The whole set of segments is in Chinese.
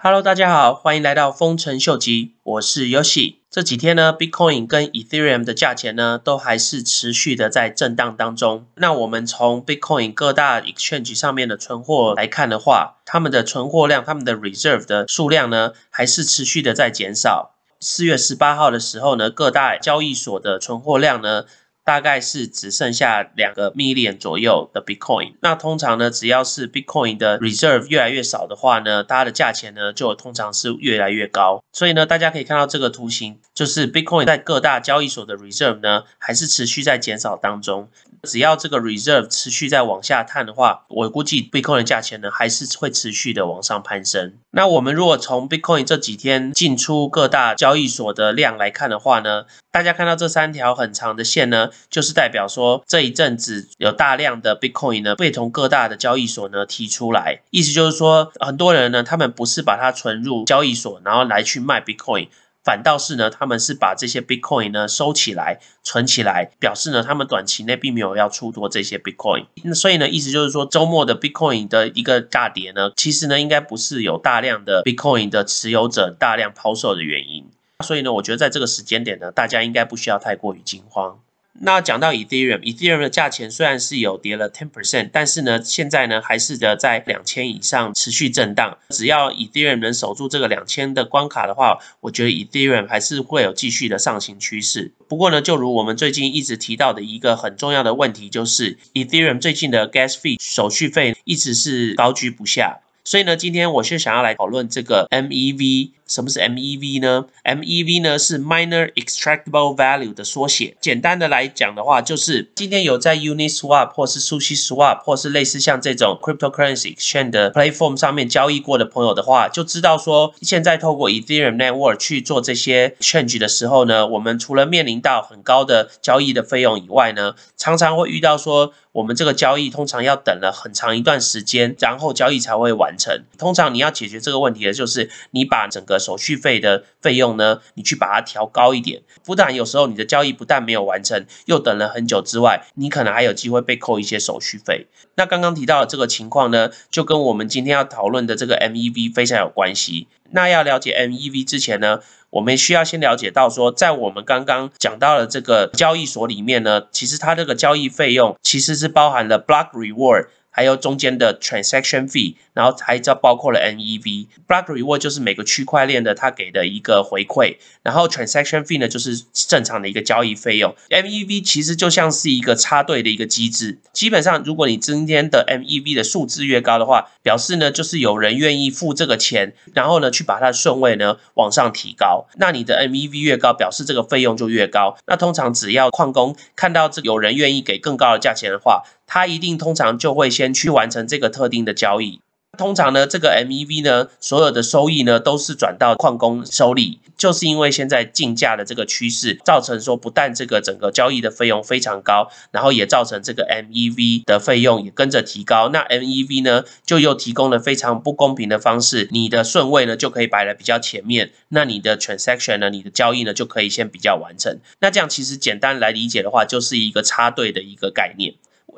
Hello，大家好，欢迎来到丰臣秀吉，我是 Yoshi。这几天呢，Bitcoin 跟 Ethereum 的价钱呢，都还是持续的在震荡当中。那我们从 Bitcoin 各大 Exchange 上面的存货来看的话，他们的存货量、他们的 Reserve 的数量呢，还是持续的在减少。四月十八号的时候呢，各大交易所的存货量呢。大概是只剩下两个 million 左右的 Bitcoin。那通常呢，只要是 Bitcoin 的 reserve 越来越少的话呢，它的价钱呢就通常是越来越高。所以呢，大家可以看到这个图形，就是 Bitcoin 在各大交易所的 reserve 呢，还是持续在减少当中。只要这个 reserve 持续在往下探的话，我估计 Bitcoin 的价钱呢，还是会持续的往上攀升。那我们如果从 Bitcoin 这几天进出各大交易所的量来看的话呢，大家看到这三条很长的线呢，就是代表说这一阵子有大量的 Bitcoin 呢被从各大的交易所呢提出来，意思就是说很多人呢，他们不是把它存入交易所，然后来去卖 Bitcoin。反倒是呢，他们是把这些 Bitcoin 呢收起来、存起来，表示呢他们短期内并没有要出多这些 Bitcoin。那所以呢，意思就是说，周末的 Bitcoin 的一个大跌呢，其实呢应该不是有大量的 Bitcoin 的持有者大量抛售的原因。所以呢，我觉得在这个时间点呢，大家应该不需要太过于惊慌。那讲到 Ethereum，Ethereum 的价钱虽然是有跌了 ten percent，但是呢，现在呢还是的在两千以上持续震荡。只要 Ethereum 能守住这个两千的关卡的话，我觉得 Ethereum 还是会有继续的上行趋势。不过呢，就如我们最近一直提到的一个很重要的问题，就是 Ethereum 最近的 Gas fee 手续费一直是高居不下。所以呢，今天我是想要来讨论这个 MEV。什么是 MEV 呢？MEV 呢是 Minor Extractable Value 的缩写。简单的来讲的话，就是今天有在 Uniswap 或是 SushiSwap 或是类似像这种 Cryptocurrency Exchange 的 Platform 上面交易过的朋友的话，就知道说，现在透过 Ethereum Network 去做这些 Change 的时候呢，我们除了面临到很高的交易的费用以外呢，常常会遇到说，我们这个交易通常要等了很长一段时间，然后交易才会完成。通常你要解决这个问题的就是你把整个手续费的费用呢，你去把它调高一点，不但有时候你的交易不但没有完成，又等了很久之外，你可能还有机会被扣一些手续费。那刚刚提到的这个情况呢，就跟我们今天要讨论的这个 MEV 非常有关系。那要了解 MEV 之前呢，我们需要先了解到说，在我们刚刚讲到的这个交易所里面呢，其实它这个交易费用其实是包含了 Block Reward。还有中间的 transaction fee，然后还叫包括了 NEV。Block reward 就是每个区块链的它给的一个回馈，然后 transaction fee 呢就是正常的一个交易费用。MEV 其实就像是一个插队的一个机制。基本上，如果你今天的 MEV 的数字越高的话，表示呢就是有人愿意付这个钱，然后呢去把它的顺位呢往上提高。那你的 MEV 越高，表示这个费用就越高。那通常只要矿工看到这有人愿意给更高的价钱的话，他一定通常就会先去完成这个特定的交易。通常呢，这个 MEV 呢，所有的收益呢，都是转到矿工手里。就是因为现在竞价的这个趋势，造成说不但这个整个交易的费用非常高，然后也造成这个 MEV 的费用也跟着提高。那 MEV 呢，就又提供了非常不公平的方式，你的顺位呢就可以摆的比较前面，那你的 transaction 呢，你的交易呢就可以先比较完成。那这样其实简单来理解的话，就是一个插队的一个概念。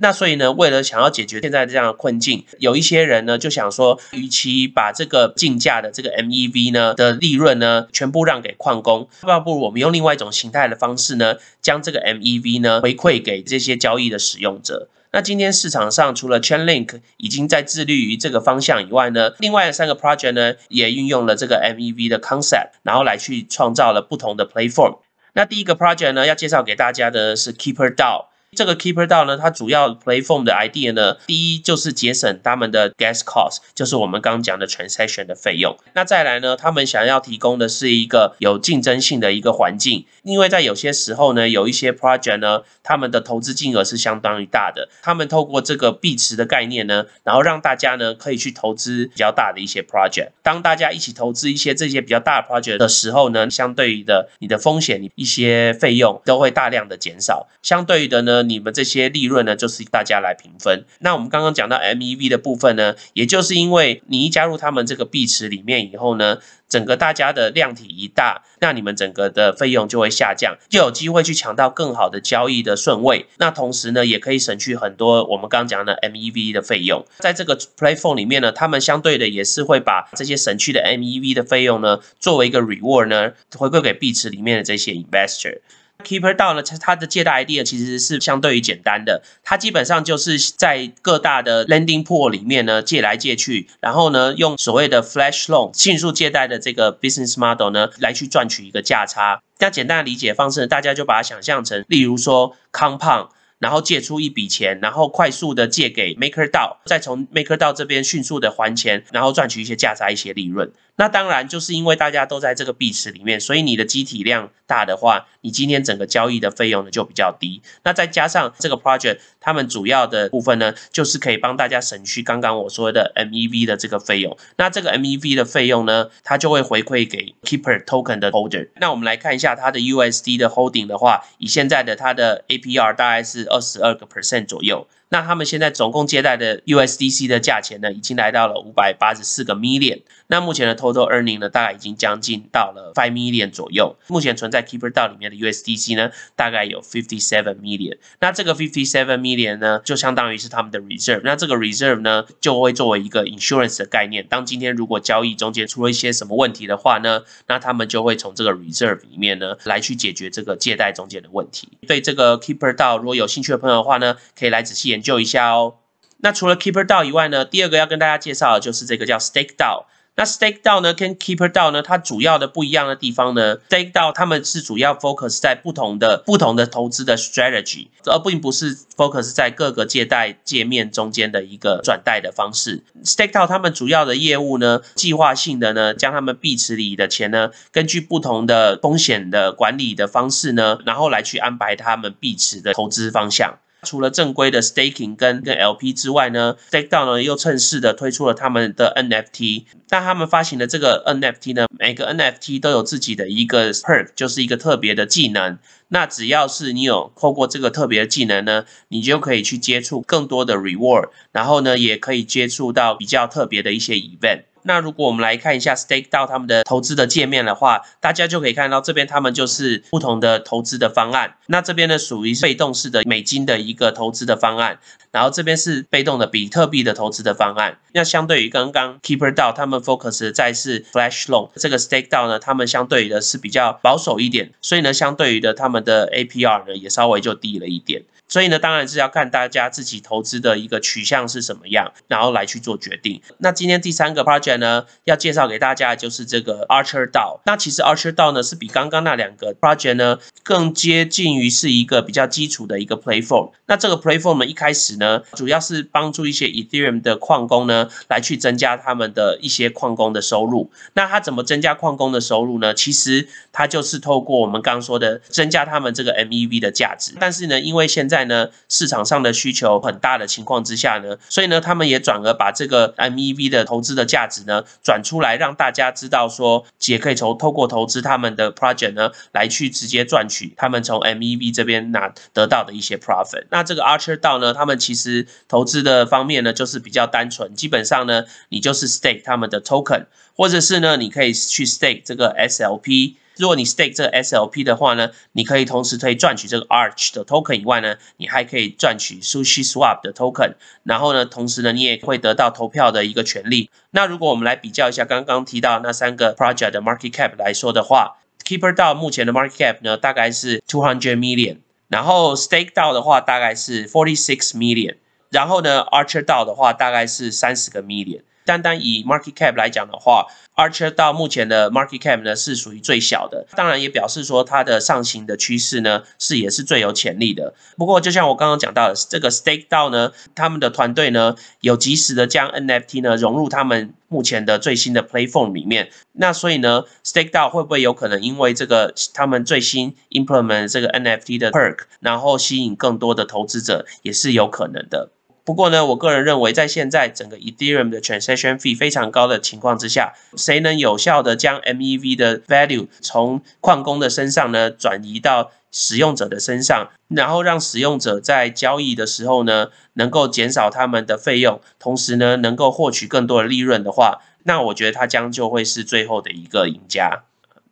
那所以呢，为了想要解决现在这样的困境，有一些人呢就想说，与其把这个竞价的这个 MEV 呢的利润呢全部让给矿工，那不如我们用另外一种形态的方式呢，将这个 MEV 呢回馈给这些交易的使用者。那今天市场上除了 Chainlink 已经在致力于这个方向以外呢，另外的三个 project 呢也运用了这个 MEV 的 concept，然后来去创造了不同的 platform。那第一个 project 呢要介绍给大家的是 Keeper DAO。这个 Keeper DAO 呢，它主要 platform 的 idea 呢，第一就是节省他们的 gas cost，就是我们刚刚讲的 transaction 的费用。那再来呢，他们想要提供的是一个有竞争性的一个环境，因为在有些时候呢，有一些 project 呢，他们的投资金额是相当于大的，他们透过这个币池的概念呢，然后让大家呢可以去投资比较大的一些 project。当大家一起投资一些这些比较大的 project 的时候呢，相对于的你的风险你一些费用都会大量的减少，相对于的呢。你们这些利润呢，就是大家来平分。那我们刚刚讲到 MEV 的部分呢，也就是因为你一加入他们这个币池里面以后呢，整个大家的量体一大，那你们整个的费用就会下降，就有机会去抢到更好的交易的顺位。那同时呢，也可以省去很多我们刚刚讲的 MEV 的费用。在这个 Platform 里面呢，他们相对的也是会把这些省去的 MEV 的费用呢，作为一个 Reward 呢，回馈给币池里面的这些 Investor。Keeper 到了，它的借贷 idea 其实是相对于简单的，它基本上就是在各大的 lending pool 里面呢借来借去，然后呢用所谓的 flash loan 迅速借贷的这个 business model 呢来去赚取一个价差。那简单的理解方式，大家就把它想象成，例如说 compound。然后借出一笔钱，然后快速的借给 Maker 道，再从 Maker 道这边迅速的还钱，然后赚取一些价差、一些利润。那当然就是因为大家都在这个币池里面，所以你的机体量大的话，你今天整个交易的费用呢就比较低。那再加上这个 project，他们主要的部分呢，就是可以帮大家省去刚刚我说的 MEV 的这个费用。那这个 MEV 的费用呢，它就会回馈给 Keeper Token 的 Holder。那我们来看一下它的 USD 的 Holding 的话，以现在的它的 APR 大概是。二十二个 percent 左右。那他们现在总共借贷的 USDC 的价钱呢，已经来到了五百八十四个 million。那目前的 total earning 呢，大概已经将近到了 five million 左右。目前存在 Keeper DAO 里面的 USDC 呢，大概有 fifty seven million。那这个 fifty seven million 呢，就相当于是他们的 reserve。那这个 reserve 呢，就会作为一个 insurance 的概念。当今天如果交易中间出了一些什么问题的话呢，那他们就会从这个 reserve 里面呢，来去解决这个借贷中间的问题。对这个 Keeper DAO 如果有兴趣的朋友的话呢，可以来仔细研究一下哦。那除了 Keeper DAO 以外呢，第二个要跟大家介绍的就是这个叫 Stake DAO。那 Stake DAO 呢跟 Keeper DAO 呢，它主要的不一样的地方呢，Stake DAO 他们是主要 focus 在不同的不同的投资的 strategy，而并不是 focus 在各个借贷界面中间的一个转贷的方式。Stake DAO 他们主要的业务呢，计划性的呢，将他们币池里的钱呢，根据不同的风险的管理的方式呢，然后来去安排他们币池的投资方向。除了正规的 staking 跟跟 LP 之外呢，Stake DAO 呢又趁势的推出了他们的 NFT。那他们发行的这个 NFT 呢，每个 NFT 都有自己的一个 perk，就是一个特别的技能。那只要是你有透过这个特别的技能呢，你就可以去接触更多的 reward，然后呢，也可以接触到比较特别的一些 event。那如果我们来看一下 Stake 到他们的投资的界面的话，大家就可以看到这边他们就是不同的投资的方案。那这边呢属于被动式的美金的一个投资的方案，然后这边是被动的比特币的投资的方案。那相对于刚刚 Keeper 到他们 focus 在是 Flash Loan 这个 Stake 到呢，他们相对于的是比较保守一点，所以呢相对于的他们的 APR 呢也稍微就低了一点。所以呢，当然是要看大家自己投资的一个取向是什么样，然后来去做决定。那今天第三个 project 呢，要介绍给大家的就是这个 Archer DAO。那其实 Archer DAO 呢，是比刚刚那两个 project 呢，更接近于是一个比较基础的一个 platform。那这个 platform 呢，一开始呢，主要是帮助一些 Ethereum 的矿工呢，来去增加他们的一些矿工的收入。那它怎么增加矿工的收入呢？其实它就是透过我们刚刚说的，增加他们这个 MEV 的价值。但是呢，因为现在呢市场上的需求很大的情况之下呢，所以呢他们也转而把这个 MEV 的投资的价值呢转出来，让大家知道说，也可以从透过投资他们的 project 呢来去直接赚取他们从 MEV 这边拿得到的一些 profit。那这个 Archer 道呢，他们其实投资的方面呢就是比较单纯，基本上呢你就是 stake 他们的 token，或者是呢你可以去 stake 这个 SLP。如果你 stake 这个 SLP 的话呢，你可以同时可以赚取这个 Arch 的 token 以外呢，你还可以赚取 Sushi Swap 的 token，然后呢，同时呢，你也会得到投票的一个权利。那如果我们来比较一下刚刚提到那三个 project 的 market cap 来说的话，Keeper 到目前的 market cap 呢大概是 two hundred million，然后 stake 到的话大概是 forty six million，然后呢，Archer 到的话大概是三十个 million。单单以 market cap 来讲的话，Archer 到目前的 market cap 呢是属于最小的，当然也表示说它的上行的趋势呢是也是最有潜力的。不过就像我刚刚讲到的，这个 Stake 到呢，他们的团队呢有及时的将 NFT 呢融入他们目前的最新的 Platform 里面，那所以呢，Stake 到会不会有可能因为这个他们最新 implement 这个 NFT 的 perk，然后吸引更多的投资者，也是有可能的。不过呢，我个人认为，在现在整个 Ethereum 的 transaction fee 非常高的情况之下，谁能有效的将 MEV 的 value 从矿工的身上呢转移到使用者的身上，然后让使用者在交易的时候呢，能够减少他们的费用，同时呢，能够获取更多的利润的话，那我觉得它将就会是最后的一个赢家。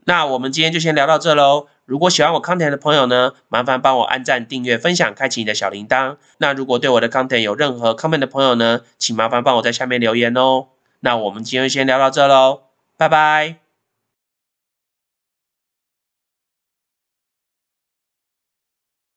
那我们今天就先聊到这喽。如果喜欢我康庭的朋友呢，麻烦帮我按赞、订阅、分享、开启你的小铃铛。那如果对我的康庭有任何 comment 的朋友呢，请麻烦帮我在下面留言哦。那我们今天先聊到这喽，拜拜。